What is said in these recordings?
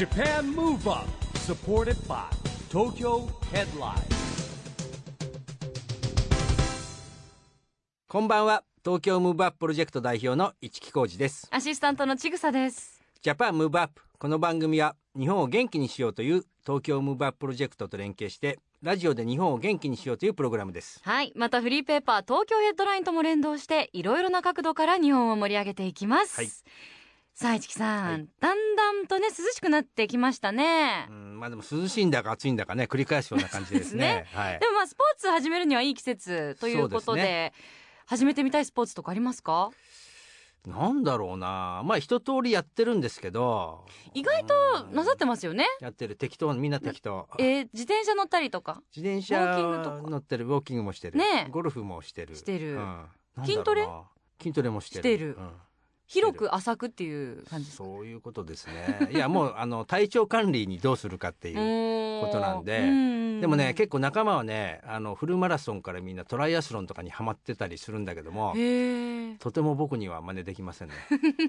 Japan Move Up supported by Tokyo Headline. こんばんは。東京ムーブアッププロジェクト代表の一木広治です。アシスタントのちぐさです。ジャパンムーブアップこの番組は日本を元気にしようという東京ムーブアッププロジェクトと連携してラジオで日本を元気にしようというプログラムです。はい。またフリーペーパー東京ヘッドラインとも連動していろいろな角度から日本を盛り上げていきます、はいさあ市木さん、はい。だんだんとね涼しくなってきましたね。う、んまあでも涼しいんだか暑いんだかね繰り返すような感じですね。はい。でもまあスポーツ始めるにはいい季節ということでそうで始めてみたいスポーツとかありますか？なんだろうな。まあ一通りやってるんですけど。意外となさってますよね。やってる。適当みんな適当。えー自転車乗ったりとか？自転車ウォーキングとか？乗ってる。ウォーキングもしてる、ねえ。ゴルフもしてる。してる。うん。筋トレ？筋トレもしてる。してる。うん広く浅くっていう感じそういうことですね。いやもうあの体調管理にどうするかっていうこことなんででもね結構仲間はねあのフルマラソンからみんなトライアスロンとかにはまってたりするんだけどもとても僕には真似できませんね。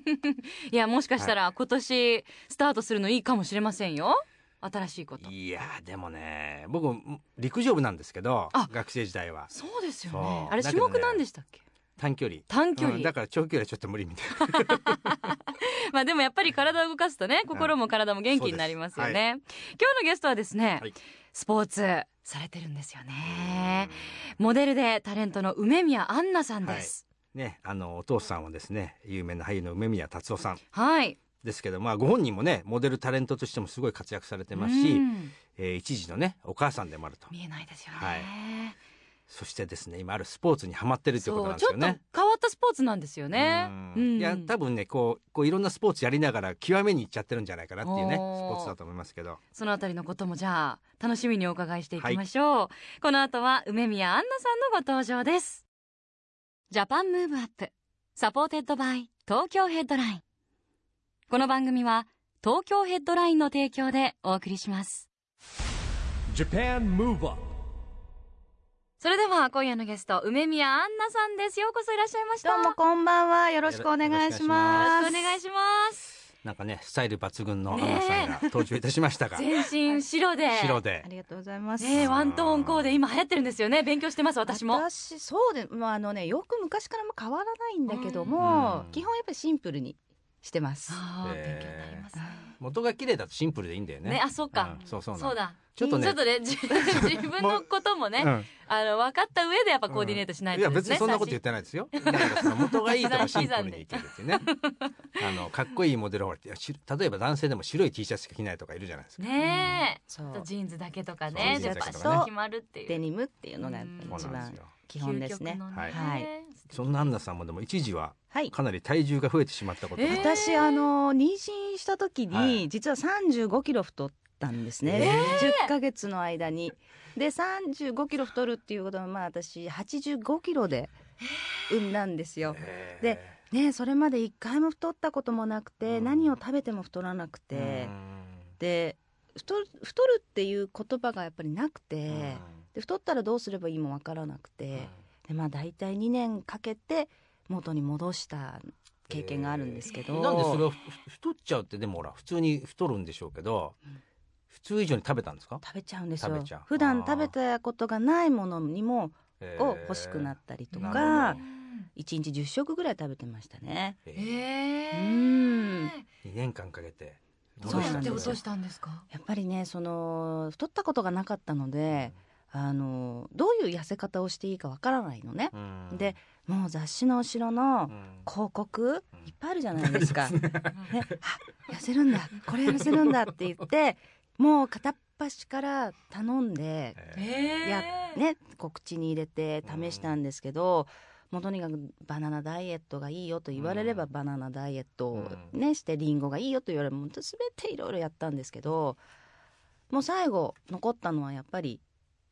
いやもしかしたら今年スタートするのいいかもしれませんよ。新しいこと。いやでもね僕陸上部なんですけどあ学生時代は。そうですよね。あれ種目なんでしたっけ？短距離。短距離、うんだから長距離はちょっと無理みたいな。まあでもやっぱり体を動かすとね心も体も元気になりますよね、今日のゲストはですね、はい。スポーツされてるんですよね。モデルでタレントの梅宮アンナさんです。ねあのお父さんはですね有名な俳優の梅宮達夫さん。はい、ですけどまあご本人もねモデルタレントとしてもすごい活躍されてますし、うん。えー一児のねお母さんでもあると。見えないですよね、はいそしてですね今あるスポーツにハマってるっていうことなんですよね。変わったスポーツなんですよね。うん。いや多分ねこうこういろんなスポーツやりながら極めにいっちゃってるんじゃないかなっていうねスポーツだと思いますけど。そのあたりのこともじゃあ楽しみにお伺いしていきましょう、この後は梅宮アンナさんのご登場です。 Japan Move Up supported by Tokyo Headline。この番組は東京ヘッドラインの提供でお送りします。Japan Move Up それでは今夜のゲスト梅宮アンナさんです。ようこそいらっしゃいました。どうもこんばんは。よろしくお願いしよろします。くお願いします。なんかねスタイル抜群のアンナさんが登場いたしましたが。全身白で。白で。ありがとうございます。ねえワントーンコーデ今流行ってるんですよね。勉強してます私も。私そうで、まああのねよく昔からも変わらないんだけども、うん。基本やっぱりシンプルにしてます。元が綺麗だとシンプルでいいんだよね。ねあそうか、うんそうそうそうだ。ちょっとね。ちょっとねじ 自分のこともね、うん。あの分かった上でやっぱコーディネートしないいやとですね、別にそんなこと言ってないですよ。だからその元がいいとかシンプルにいけるっていうね あのかっこいいモデルほらいやし例えば男性でも白い T シャツしか着ないとかいるじゃないですか。ねえ、そう。ジーンズだけとかねそうでバジーンズだけとかね。シッと決まるっていう。デニムっていうのがやっぱりそう一番なんですよ基本ですね。究。極のはい。はいそんなアンナさんもでも一時ははい。かなり体重が増えてしまったことが、えー私あの妊娠した時に、はい。実は35キロ太ったんですね。え10ヶ月の間に。で35キロ太るっていうことはまあ私85キロで産んだんですよ。えー。でねそれまで一回も太ったこともなくて、うん。何を食べても太らなくて、で太る太るっていう言葉がやっぱりなくて、うんで太ったらどうすればいいもわからなくて、でまあ大体2年かけて元に戻した経験があるんですけど、なんでそれをふ太っちゃうってでもほら普通に太るんでしょうけど、うん。普通以上に食べたんですか？食べちゃうんですよ。食べちゃう。普段食べたことがないものにもえー。を欲しくなったりとなかるほ1日10食ぐらい食べてましたね。ええーー、うん。2年間かけてどうやって落としたんですか？やっぱりねその太ったことがなかったのであのどういう痩せ方をしていいかわからないのね、うん。でもう雑誌の後ろのうん。広告いっぱいあるじゃないですか。ね、あ痩せるんだ。これ痩せるんだって言ってもう片っ端から頼んで、ええやね、こう口に入れて試したんですけど、もうとにかくバナナダイエットがいいよと言われればうん。バナナダイエットをうね、してリンゴがいいよと言われればもう全ていろいろやったんですけどもう最後残ったのはやっぱり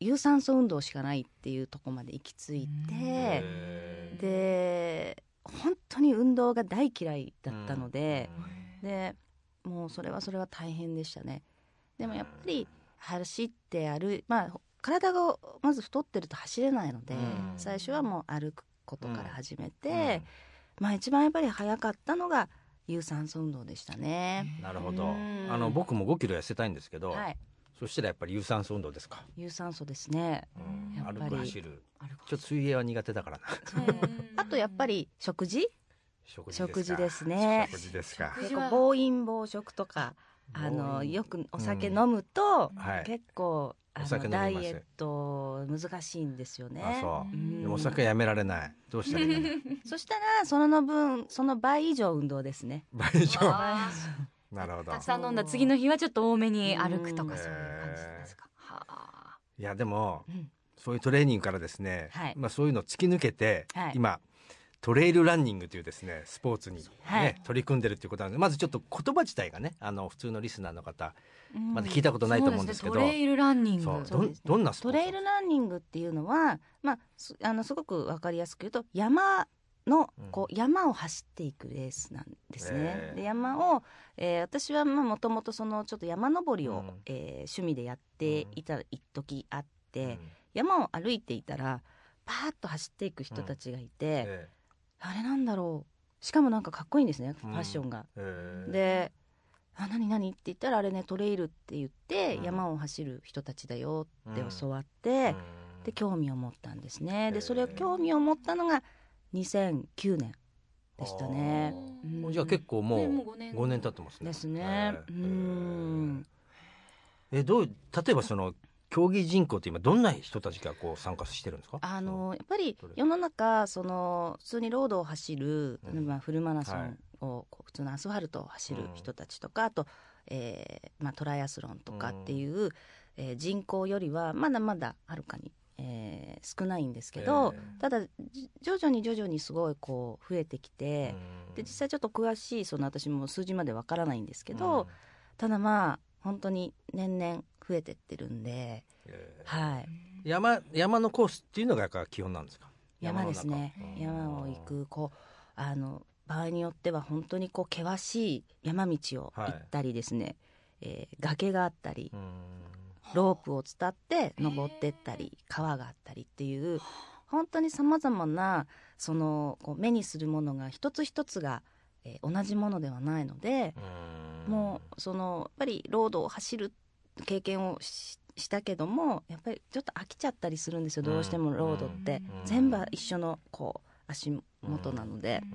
有酸素運動しかないっていうところまで行き着いて。えで本当に運動が大嫌いだったので、でもうそれはそれは大変でしたね。でもやっぱり走って歩いまあ体がまず太ってると走れないので、うん。最初はもう歩くことから始めうん。て、まあ一番やっぱり早かったのが有酸素運動でしたね。なるほど。うん。あの僕も5キロ痩せたいんですけど、はい、そしたらやっぱり有酸素運動ですか、有酸素ですね。うん。やっぱり。歩く走る。ちょっと水泳は苦手だからな。あとやっぱり食事？食食事ですね。食事ですか？食事は結構暴飲暴食とかあのよくお酒飲むと、はい結構あのダイエット難しいんです。よね。あそうお酒やめられないどうしたらいいそしたらその分その倍以上運動です。ね。倍以上なるほど。たくさん飲んだ次の日はちょっと多めに歩くとかうん。そういう感じですか？はあ。いやでもうん。そういうトレーニングからですね、はい。まあ、そういうのを突き抜けて、はい。今トレイルランニングというですねスポーツに、ねはい。取り組んでるっていうことなんでまずちょっと言葉自体がねあの普通のリスナーの方うん。まだ聞いたことないと思うんですけど、そうねトレイルランニング。どんどんなスポーツトレイルランニングっていうのは、まあ、すあのすごくわかりやすく言うと山のうん。こう山を走っていくレースなんですね。で山を、えー私はもともとそのちょっと山登りを、うん。えー趣味でやっていた一時あって、うん。山を歩いていたらパーッと走っていく人たちがいて、えあれなんだろう。しかもなんかかっこいいんですねフうん。ァッションが。ええ。で「あ何何?」って言ったらあれねトレイルって言ってうん。山を走る人たちだよってうん。教わって、うん。で興味を持ったんですね。でそれを興味を持ったのが2009年でしたね。うん。じゃあ結構もうねもう五年。5年経ってますね。ですね。ええうん。えどう例えばその競技人口って今どんな人たちがこう参加してるんですか？あのやっぱり世の中その普通にロードを走る、うん。まあ、フルマラソはいンをこう普通のアスファルトを走る人たちとか、あと、えーまあ、トライアスロンとかっていう、えー人口よりはまだまだはるかに、えー少ないんですけど、えただじ徐々に徐々にすごいこう増えてきて、うん。で実際ちょっと詳しいその私も数字までわからないんですけど、ただまあ本当に年々増えてってるんで、うんええはい、山山のコースっていうのがやっぱ基本なんですか？山ですね。山の中。山を行くこうあの場合によっては本当にこう険しい山道を行ったりですね、えー崖があったり。うんロープを伝って登ってったり川があったりっていう本当にさまざまなそのこう目にするものが一つ一つが、えー同じものではないので、うん。もうそのやっぱりロードを走る経験をししたけどもやっぱりちょっと飽きちゃったりするんですよどうしてもロードって、うん。全部一緒のこう足元なので、うん。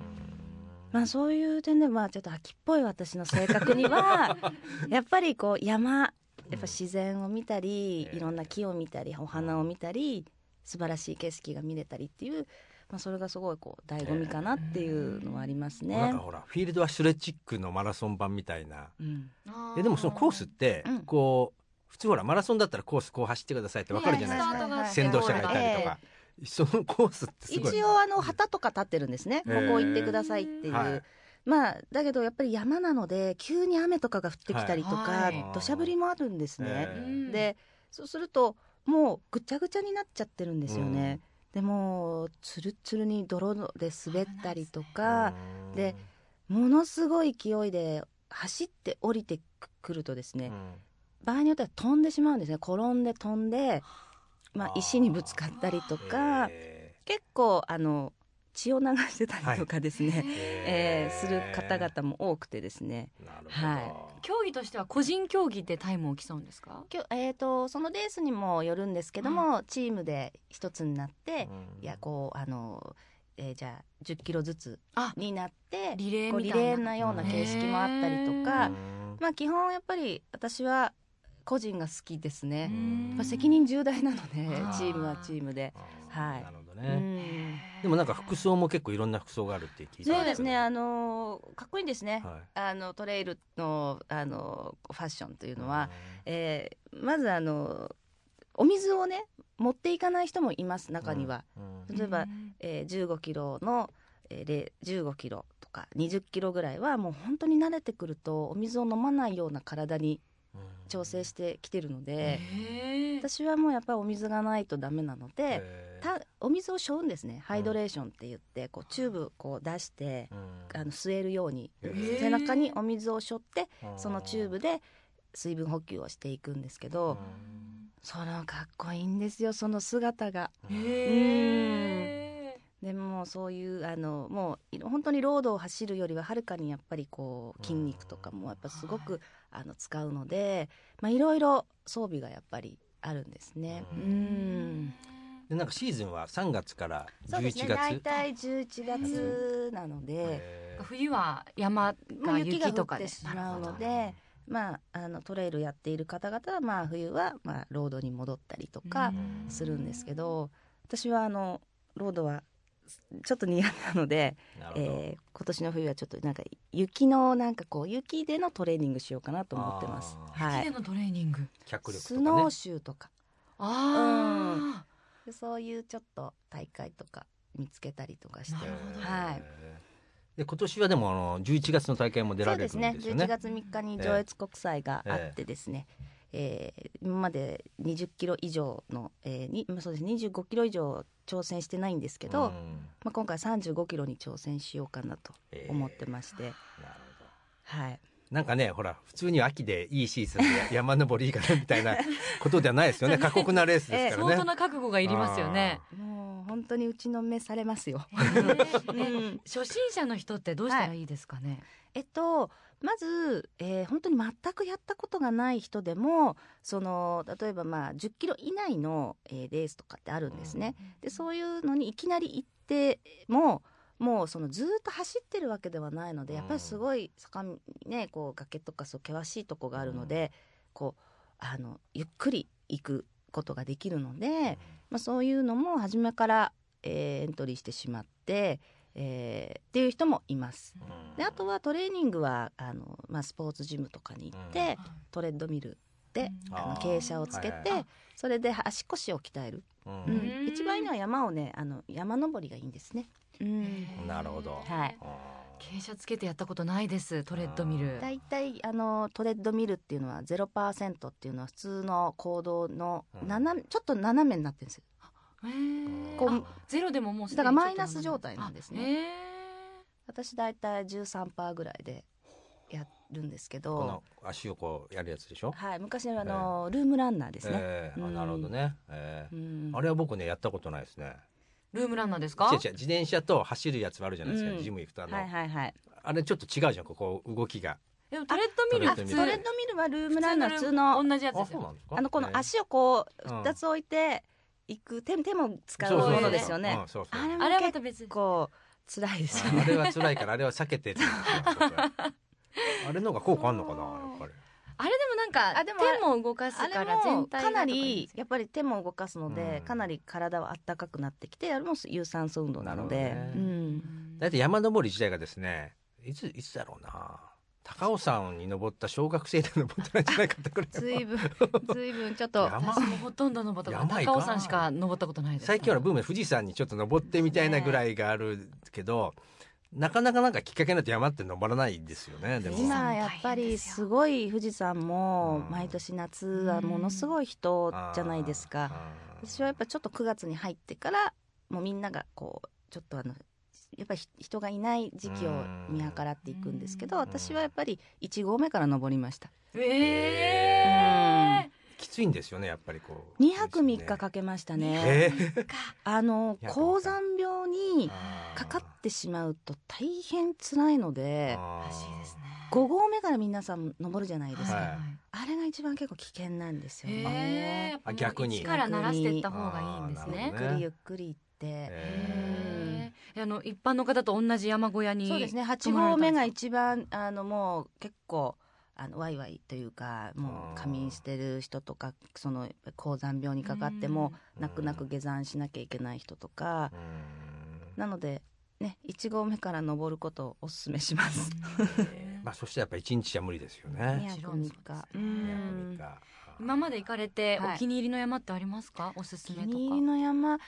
まあそういう点でまあちょっと秋っぽい私の性格には やっぱりこう山やっぱ自然を見たり、うんいろんな木を見たりお花を見たり素晴らしい景色が見れたりっていう、まあ、それがすごいこう醍醐味かなっていうのはありますね。なん。か。ほらフィールドアスレチックのマラソン版みたいな。うん。えでもそのコースってうん。こう普通ほらマラソンだったらコースこう走ってくださいってわかるじゃないですか、スタートがあって先導者がいたりとか、そのコースってすごい。一応あの旗とか立ってるんですね、へーここ行ってくださいっていう、はいまあだけどやっぱり山なので急に雨とかが降ってきたりとか、はい。土砂降りもあるんですね、でそうするともうぐちゃぐちゃになっちゃってるんですよね、でもうつるつるに泥で滑ったりとか、うんでものすごい勢いで走って降りてくるとですね、うん。場合によっては飛んでしまうんですね。転んで飛んで、まあ、石にぶつかったりとかへ結構あの血を流してたりとかですね、ー。えーする方々も多くてですね。なるほど、はい。競技としては個人競技でタイムを競うんですか？きょ、えー、とそのレースにもよるんですけども、チームで一つになって、うん。いやこうあの、えーじゃあ10キロずつあになってリレーリみたいな。レーなような形式もあったりとか、うんまあ基本やっぱり私は個人が好きですね。責任重大なのでチームはチームで。はい。なるほど。うね、ん。でもなんか服装も結構いろんな服装があるって聞いたんそうですね、はあのーかっこいいんですね、い。あのトレイルの、あのファッションというのは、えーまずあのお水をね持っていかない人もいます中には、うん例えば、えー15キロの、えーれ15キロとか20キロぐらいはもう本当に慣れてくるとお水を飲まないような体に調整してきてるので、へー私はもうやっぱりお水がないとダメなので、たお水を背負うんですね。ハイドレーションって言ってこうチューブこう出してうん。あの吸えるように背中にお水を背負ってうんそのチューブで水分補給をしていくんですけど、そのかっこいいんですよその姿が。でもそういうあのもうい本当にロードを走るよりははるかにやっぱりこう筋肉とかもやっぱすごくあの使うので、まあ、いろいろ装備がやっぱりあるんですね。ううん。んでなんかシーズンは3月から11そうですね。大月。体11月なので、冬は山がまあ、雪とかで降ってしまうので、まあ、あのトレイルやっている方々は、まあ、冬は、まあ、ロードに戻ったりとかうん。するんですけど、私はあのロードはちょっと苦手なので、なえー今年の冬はちょっとなんか雪のなんかこう雪でのトレーニングしようかなと思ってます。はい、雪でのトレーニング。脚力とスかね。ノー。シューとか。あでそういうちょっと大会とか見つけたりとかして。なるほど。はい。で今年はでもあの11月の大会も出られるんですよね。そうですね。11月3日に上越国際があってですね、えー今まで20キロ以上の、えーにまあそうです25キロ以上挑戦してないんですけど、うん。まあ、今回35キロに挑戦しようかなと思ってまして、なるほど。はい、なんかねほら普通に秋でいいシーズンで 山登りいいかなみたいな ことではないですよね。過酷なレースですからね。相当な覚悟がいりますよね。もう本当に打ちのめされますよ。えー初心者の人ってどうしたらいいですかね？えっとまず、えー本当に全くやったことがない人でもその例えばまあ10キロ以内の、えーレースとかってあるんですね。でそういうのにいきなり行ってももうそのずーっと走ってるわけではないのでやっぱりすごい坂道ねこう崖とかそう険しいとこがあるので、こうあのゆっくり行くことができるので、まあ、そういうのも初めから、えーエントリーしてしまって、えーっていう人もいます。うん。であとはトレーニングはあの、まあ、スポーツジムとかに行って、トレッドミルで、うん。あの傾斜をつけて、はいはいそれで足腰を鍛える、ううん。ん一番いいのは山をねあの山登りがいいんですね。うん。なるほど。はい。あ傾斜つけてやったことないです。トレッドミル。だいたいあのトレッドミルっていうのは0%っていうのは普通の行動のうん。斜めちょっと斜めになってるんですこうあゼロでももうだからマイナス状態なんですね。私だいたい13%ぐらいでやるんですけーこのど、足をこうやるやつでしょ？はい、昔はあの、ルームランナーですね。えーあうん。なるほどね。えーうん。あれは僕ねやったことないですね。ールームランナーですか？違う違う自転車と走るやつもあるじゃないですか、うん。ジム行くとあの、はいはいはい。あれちょっと違うじゃんここ動きが。でもトレッドミルトレッドミルはルームランナー普通の同じやつですよ。あそうなんですか？あのこのえー足をこううん二つ置いていく手手も使うものですよね。あれもあれはま結構辛いですよああね。れは辛いからあれは避けて あれの方が効果あるのかなやっぱり。あれでもなんかあでも手も動かすからも全体がかなりやっぱり手も動かすので、うん。かなり体は温かくなってきてあれも有酸素運動なので。なるほどね。うん、だいたい山登り自体がですねいついつだろうな高尾山に登った小学生で登ったんじゃないかってくらいずいぶんずいぶんちょっと山？私もほとんど登ったことない。高尾山しか登ったことないです。最近はブームで富士山にちょっと登ってみたいなぐらいがあるけど、なかなかなんかきっかけになって山って登らないですよねでも。今やっぱりすごい富士山もうん。毎年夏はものすごい人じゃないですか。私はやっぱちょっと9月に入ってからもうみんながこうちょっとあのやっぱり人がいない時期を見計らっていくんですけどうん。私はやっぱり1合目から登りました。ええきついんですよねやっぱりこう。2泊3日かけましたね。えー。あの2泊3日高山病にかかってしまうと大変辛いのであー。らしいですね5合目から皆さん登るじゃないですか、はい。あれが一番結構危険なんですよへね。えやっぱもうあ逆に。一からしていった方がいいんですね。ゆっくりゆっくり行って、えへえあの一般の方と同じ山小屋にそうですね。8合目が一番あのもう結構あのワイワイというかもう仮眠してる人とかその高山病にかかってもうん。泣く泣く下山しなきゃいけない人とか。なのでね1合目から登ることをおすすめします。まあそしてやっぱ一日じゃ無理ですよね。もちろんそうです。ね2日。ういやん無理か今まで行かれてはい。お気に入りの山ってありますか、おすすめとか。お気に入りの山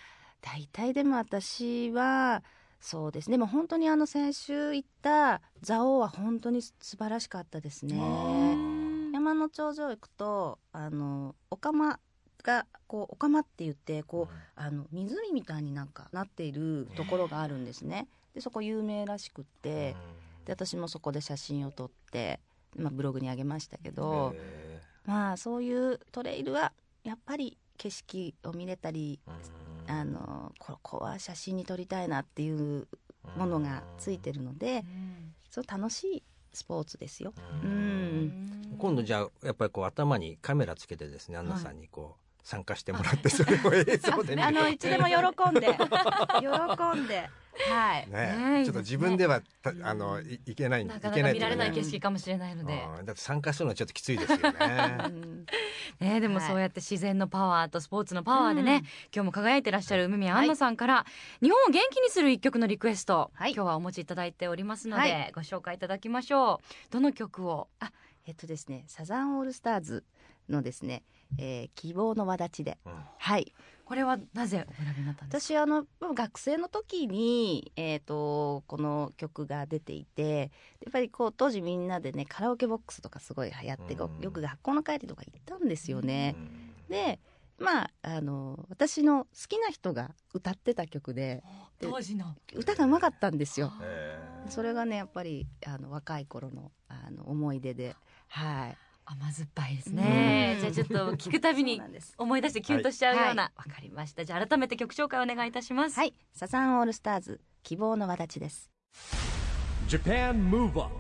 大体でも私はそうですね。でも本当にあの先週行った蔵王は本当に素晴らしかったですね。うん山の頂上行くとあのお釜がこうお釜って言ってこうあの湖みたいになんかなっているところがあるんですね。でそこ有名らしくってで私もそこで写真を撮って、まあ、ブログにあげましたけど、へまあそういうトレイルはやっぱり景色を見れたりあのここは写真に撮りたいなっていうものがついてるので、そう楽しいスポーツですよ。うん。今度じゃあやっぱりこう頭にカメラつけてですねアンナさんにこう、参加してもらってそれを映像で見るあのいつでも喜んで。喜んで。はい。ねちょっと自分ではたあのいいけないなかなか見られない景色かもしれないので、うん。だって参加するのはちょっときついですよね。うん。ね、でもそうやって自然のパワーとスポーツのパワーでね、今日も輝いてらっしゃる梅宮アンナさんから、日本を元気にする一曲のリクエスト、はい。今日はお持ちいただいておりますので、はい。ご紹介いただきましょう。どの曲を？えっとですねサザンオールスターズのですね、えー希望の輪立ちで。うん。はい。これはなぜお選びになったんですか？私あの学生の時に、えー、とこの曲が出ていてやっぱりこう当時みんなでねカラオケボックスとかすごい流行って、ごうん。よく学校の帰りとか行ったんですよね。うん。でまああの私の好きな人が歌ってた曲で当時の。歌がうまかったんですよ。えー。それがねやっぱりあの若い頃のあの思い出で。はい甘酸っぱいですね。うん。じゃあちょっと聞くたびに思い出してキュンとしちゃうようなわ、かりました。じゃあ改めて曲紹介お願いいたします。はい。サザンオールスターズ希望の輪立ちです。Japan Move Up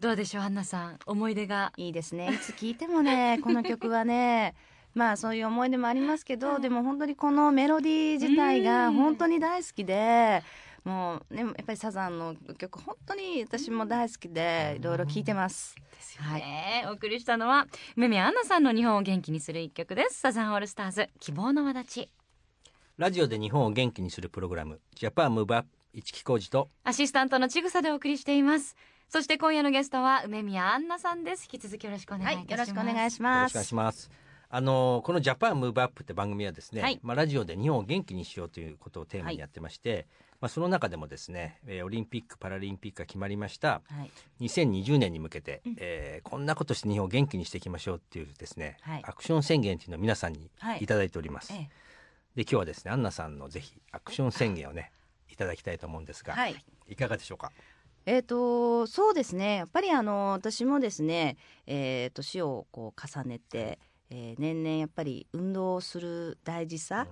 どうでしょうアンナさん。思い出が。いいですね。いつ聴いてもね この曲はね。まあそういう思い出もありますけどでも本当にこのメロディー自体が本当に大好きでもうねやっぱりサザンの曲本当に私も大好きでいろいろ聴いてます。ですよね、お送りしたのは梅宮アンナさんの日本を元気にする一曲です。サザンオールスターズ希望の輪立ち。ラジオで日本を元気にするプログラム。ジャパンムーブアップ一木工事と。アシスタントのちぐさでお送りしています。そして今夜のゲストは梅宮アンナさんです。引き続きよろしくお願はいします、よろしくお願いしよろます。しくお願いします。あのこのジャパンムーブアップって番組はですね、はい。まあラジオで日本を元気にしようということをテーマにやってまして、まあその中でもですね、えーオリンピックパラリンピックが決まりました。はい、2020年に向けて、うん。えーこんなことして日本を元気にしていきましょうっていうですね、はい。アクション宣言っていうのを皆さんにはい。いただいております。えで今日はですねアンナさんのぜひアクション宣言をねいただきたいと思うんですが、えはい、いかがでしょうか？えー、とそうですね。やっぱりあの私もですね、えー年をこう重ねて、えー年々やっぱり運動をする大事さ、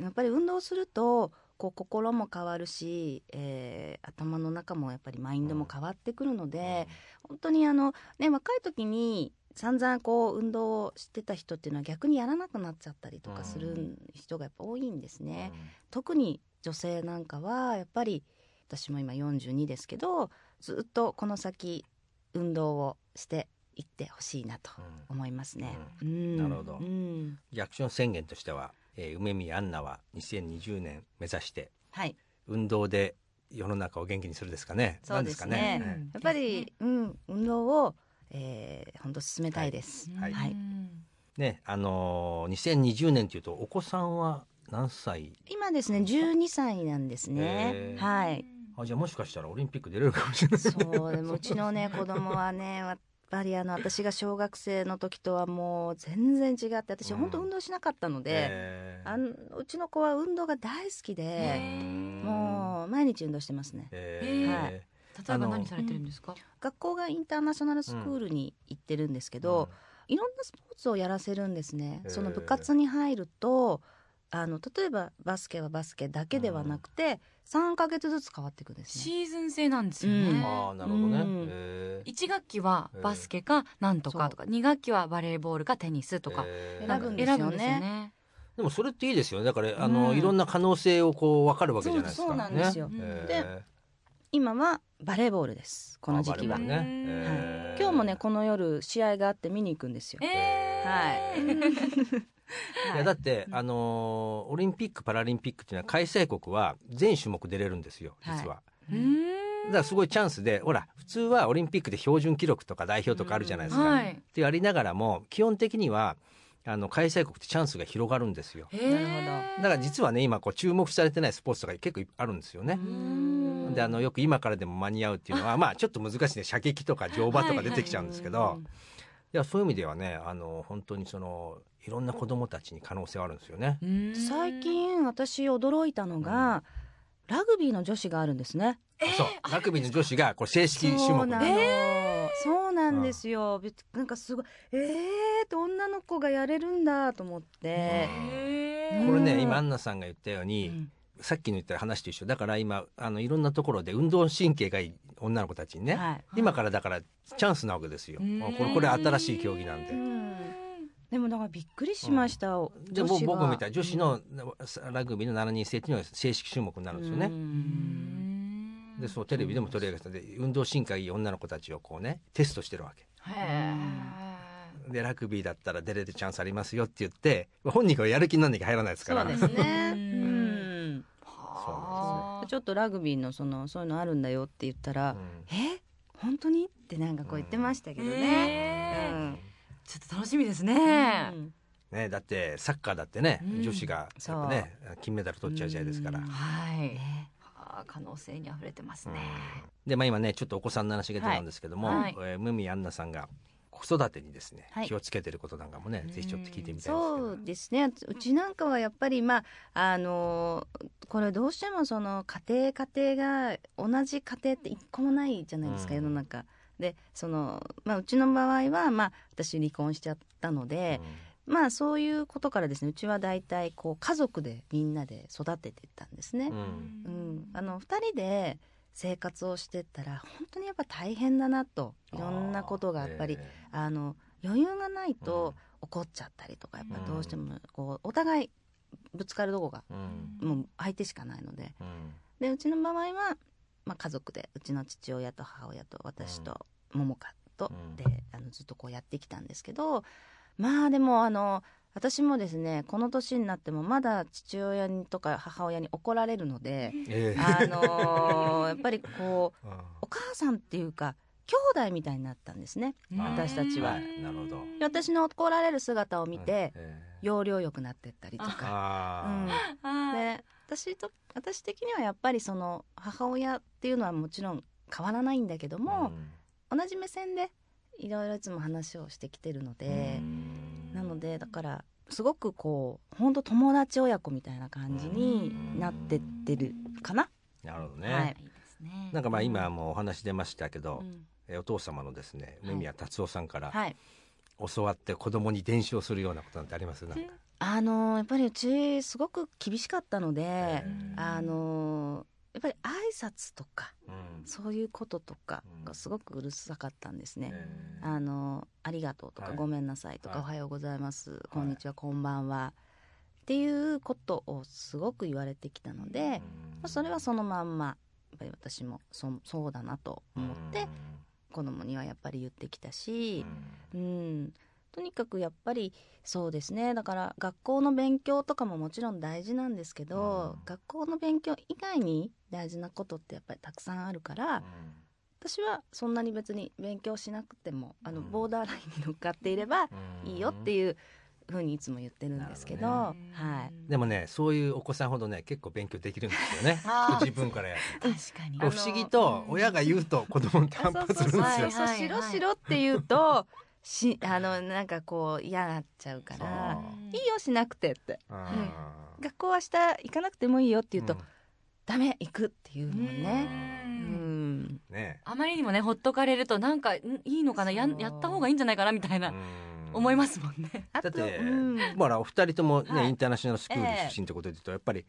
やっぱり運動するとこう心も変わるし、えー頭の中もやっぱりマインドも変わってくるので、本当にあの、ね、若い時に散々こう運動をしてた人っていうのは逆にやらなくなっちゃったりとかする人がやっぱ多いんですうん。ね。特に女性なんかはやっぱり私も今42ですけどずっとこの先運動をしていってほしいなとうん。思いますね。ううん。なるほど。うん。じゃあアクション宣言としては、えー梅宮アンナは2020年目指してはい、運動で世の中を元気にするですかね？そうですねなんですかね？やっぱり、うん、運動を、えー、本当進めたいです。はいはいね、あのー、2020年というとお子さんは何歳？今ですね、12歳なんですねはい。あじゃあもしかしたらオリンピック出れるかもしれない。そう、でもうちのね、子供はね、ぱりあの私が小学生の時とはもう全然違って、私うん。本当運動しなかったので。えーあんうちの子は運動が大好きで、もう毎日運動してますね。えへーー例えば何されてるんですか、学校がインターナショナルスクールに行ってるんですけど、いろんなスポーツをやらせるんですね。その部活に入るとあの例えばバスケはバスケだけではなくて、3ヶ月ずつ変わっていくんですね。シーズン制なんですよね、うん。ああなるほどね。うん。えー。1学期はバスケかなんとかとか2学期はバレーボールかテニスとかえー。選ぶんですよね。でもそれっていいですよね。だからあの、うん。いろんな可能性をこう分かるわけじゃないですか。そうそうなんですよ。ね。で今はバレーボールです。この時期は。ね。うんえー。今日もねこの夜試合があって見に行くんですよ。えー、いやだって、あのーオリンピック・パラリンピックっていうのは開催国は全種目出れるんですよ実は、うーん。だからすごいチャンスでほら普通はオリンピックで標準記録とか代表とかあるじゃないですか、はい。ってやりながらも基本的にはあの開催国ってチャンスが広がるんですよ。なるほだから実はね今こう注目されてないスポーツとか結構あるんですよね。であのよく今からでも間に合うっていうのは まあちょっと難しいね。射撃とか乗馬とか出てきちゃうんですけど、いやそういう意味ではねあの本当にそのいろんな子供たちに可能性はあるんですよね。うーん。最近私驚いたのが、ラグビーの女子があるんですね。あそう。ラグビーの女子がこれ正式種目そうなの、でそうなんですよ。びなんかすごいえーって女の子がやれるんだと思って。これね今アンナさんが言ったように、うん。さっきの言った話と一緒だから今あのいろんなところで運動神経がいい女の子たちにね、はい。今からだからチャンスなわけですよ。うん。これこれ新しい競技なんで。でもだからびっくりしました、でも女子が僕みたいに女子のラグビーの7人制っていうのは正式種目になるんですよね。うん。でそうテレビでも取り上げてたんで運動神経がいい女の子たちをこうねテストしてるわけ。へでラグビーだったら出れるチャンスありますよって言って本人がやる気になんなきゃ入らないですから。そうですね。ちょっとラグビーのそのそういうのあるんだよって言ったら、うん。え？本当に？ってなんかこう言ってましたけどね、うんちょっと楽しみですね。うん。ね、だってサッカーだってね、うん。女子がやっぱね金メダル取っちゃう時代ですから。うん。はい。ね。はあ可能性に溢れてますね。でまあ今ねちょっとお子さんの話が出たんですけども、はい。えームミアンナさんが子育てにですね、はい。気をつけてることなんかもね、うん。ぜひちょっと聞いてみたいですけそどうですね。うちなんかはやっぱりまああのこれどうしてもその家庭家庭が同じ家庭って一個もないじゃないですか、うん。世の中でその、まあ、うちの場合は、まあ、私離婚しちゃったので、まあそういうことからですねうちは大体こう家族でみんなで育てていったんですね。う。ん。うん。あの2人で生活をしてったら本当にやっぱ大変だなといろんなことがやっぱりえあの余裕がないと怒っちゃったりとかやっぱりどうしてもこうお互いぶつかるとこがーうん。もう相手しかないので。うん。でうちの場合は、まあ、家族でうちの父親と母親と私と桃香とうん。であのずっとこうやってきたんですけどまあでもあの私もですねこの年になってもまだ父親にとか母親に怒られるのでえーあのやっぱりこううん。お母さんっていうか兄弟みたいになったんですね私たちは。はいなるほど。で私の怒られる姿を見てえー要領よくなってったりとか、あ。で私と私的にはやっぱりその母親っていうのはもちろん変わらないんだけどーも、同じ目線でいろいろいつも話をしてきてるのでう、ん。なのでだからすごくこう本当友達親子みたいな感じになってってるかな？なるほどね、はい。なんかまあ今もお話出ましたけど、うん。えーお父様のですねはい。梅宮達夫さんからはい。教わって子供に伝承するようなことなんてあります？なんか、あのやっぱりうちすごく厳しかったので、えあのやっぱり挨拶とかうん。そういうこととかうん。がすごくうるさかったんですね。えーあのありがとうとか、はい。ごめんなさいとか、はい。おはようございます、こんにちはこんばんはっていうことをすごく言われてきたので、まあそれはそのまんまやっぱり私もそそうだなと思って子供にはやっぱり言ってきたし、うん、とにかくやっぱりそうですね。だから学校の勉強とかももちろん大事なんですけど、うん。学校の勉強以外に大事なことってやっぱりたくさんあるから、私はそんなに別に勉強しなくてもあのうん。ボーダーラインに乗っかっていればいいよってういうふうにいつも言ってるんですけどなうんはい。でもねそういうお子さんほどね結構勉強できるんですよね。自分からやる確かに。不思議と親が言うと子供って反発するんですよ。はい。そうしろしろって言うとしあのなんかこう嫌になっちゃうからいいよしなくてって。あー学校は明日行かなくてもいいよって言うと、ん。ダメ行くっていうのはね。ううん。んね。あまりにもねほっとかれるとなんかんいいのかなややった方がいいんじゃないかなみたいな思いますすもんね。だってうん。ほらお二人ともね、はい。インターナショナルスクール出身ってことで言うと、やっぱり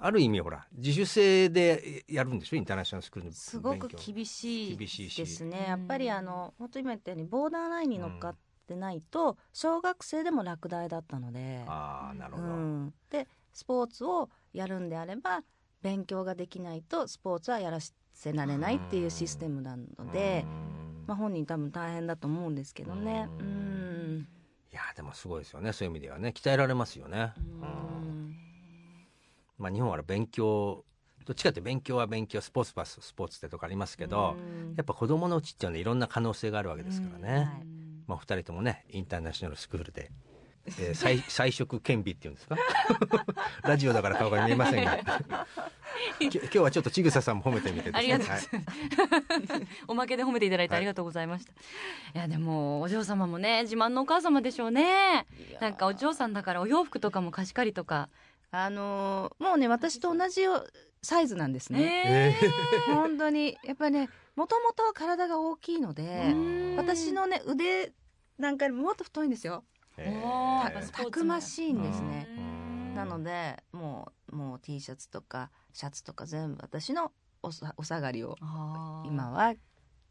ある意味ほら自主性でやるんでしょ？インターナショナルスクールの勉強。すごく厳しい厳しいし。ですねうんやっぱりあの本当今言ったようにボーダーラインに乗っかってないと小学生でも落第だったので、うああなるほど、ん、でスポーツをやるんであれば勉強ができないとスポーツはやらせられないっていうシステムなので、うん。まあ、本人多分大変だと思うんですけどね。ううん。んいやでもすごいですよね。そういう意味ではね。鍛えられますよね、うんまあ、日本は勉強どっちかって勉強は勉強スポーツはスポーツってとかありますけど、うんやっぱ子供のうちっていうのはいろんな可能性があるわけですからね、はいまあ、お二人ともねインターナショナルスクールで、えー、彩彩色兼備っていうんですか？ラジオだから顔が見えませんが き今日はちょっとちぐささんも褒めてみてですねありがとうごはざい。おまけで褒めていただいてありがとうございました。い、やでもお嬢様もね自慢のお母様でしょうね。なんかお嬢さんだからお洋服とかも貸し借りとか。あのーもうね私と同じよサイズなんですね。ええ本当に。やっぱりねもともと体が大きいのでー私のね腕なんかももっと太いんですよ。たくましいんですね。うん。なのでもうもう T シャツとかシャツとか全部私のおさお下がりを。今は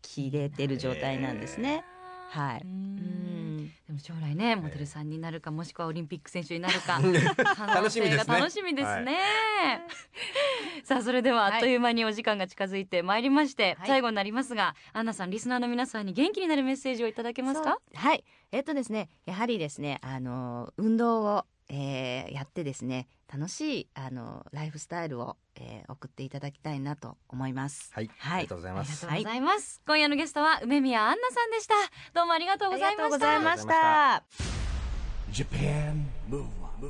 着れてる状態なんですね。はい。でも将来ねモデルさんになるかもしくはオリンピック選手になるか 楽しみですね。楽しみですね。さあそれではあっという間にお時間が近づいてまいりまして、はい。最後になりますがアンナさんリスナーの皆さんに元気になるメッセージをいただけますか？はい。えっとですねやはりですねあの運動を、えーやってですね楽しいあのライフスタイルを、えー送っていただきたいなと思います。はい、はい。ありがとうございます。ありがとうございます、今夜のゲストは梅宮アンナさんでした。どうもありがとうございました。ありがとうございました。Japan Move Up,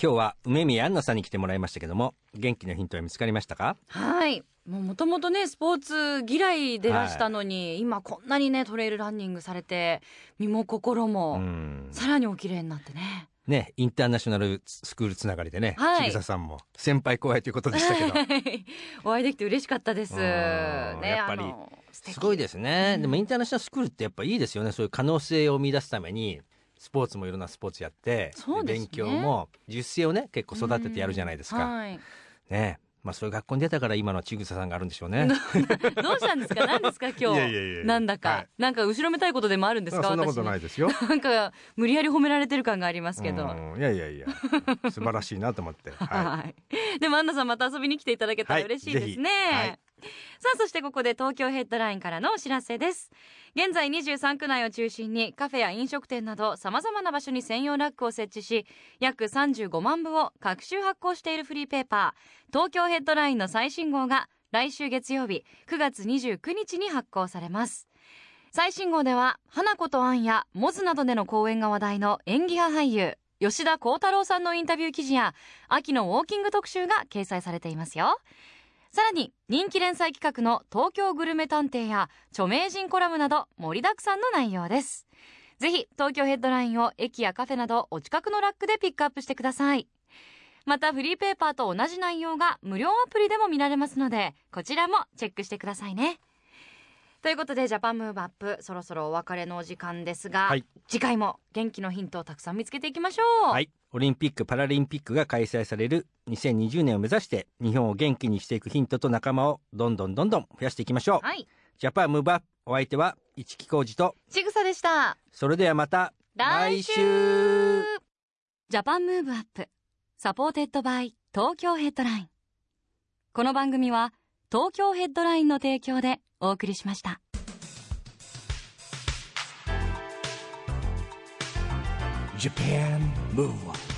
今日は梅宮アンナさんに来てもらいましたけども元気のヒントは見つかりましたか？はいもともとねスポーツ嫌いでらしたのに、今こんなにねトレイルランニングされて身も心も、うん。さらにお綺麗になってね。ねインターナショナルスクールつながりでね、はい。ちぐささんも先輩後輩ということでしたけど。はい。お会いできて嬉しかったです。うん。ね、やっぱりすごいですね、うん。でもインターナショナルスクールってやっぱいいですよね。そういう可能性を見出すためにスポーツもいろんなスポーツやってね。勉強も自主性をね結構育ててやるじゃないですか、はい。ねまあそういう学校に出たから今のちぐささんがあるんでしょうね。どうしたんですか？何ですか？今日。なんだか、はい。なんか後ろめたいことでもあるんですか？そんなことないですよ。なんか無理やり褒められてる感がありますけど。うん。いやいやいや。素晴らしいなと思って、ははい。でもアンナさんまた遊びに来ていただけたらはい嬉しいですね。はいさあそしてここで東京ヘッドラインからのお知らせです。現在23区内を中心にカフェや飲食店など様々な場所に専用ラックを設置し約35万部を各週発行しているフリーペーパー東京ヘッドラインの最新号が来週月曜日9月29日に発行されます。最新号では花子とアンやモズなどでの講演が話題の演技派俳優吉田鋼太郎さんのインタビュー記事や秋のウォーキング特集が掲載されていますよさらに人気連載企画の東京グルメ探偵や著名人コラムなど盛りだくさんの内容です。ぜひ東京ヘッドラインを駅やカフェなどお近くのラックでピックアップしてください。またフリーペーパーと同じ内容が無料アプリでも見られますのでこちらもチェックしてくださいね。ということでジャパンムーブアップそろそろお別れのお時間ですが、はい。次回も元気のヒントをたくさん見つけていきましょう。はい。オリンピック・パラリンピックが開催される2020年を目指して日本を元気にしていくヒントと仲間をどんどんどんどん増やしていきましょう、はい。ジャパンムーブアップお相手は一木広治とちぐさでした。それではまた来週。ジャパンムーブアップ supported by 東京ヘッドライン。この番組は東京ヘッドラインの提供でお送りしました Japan Move on.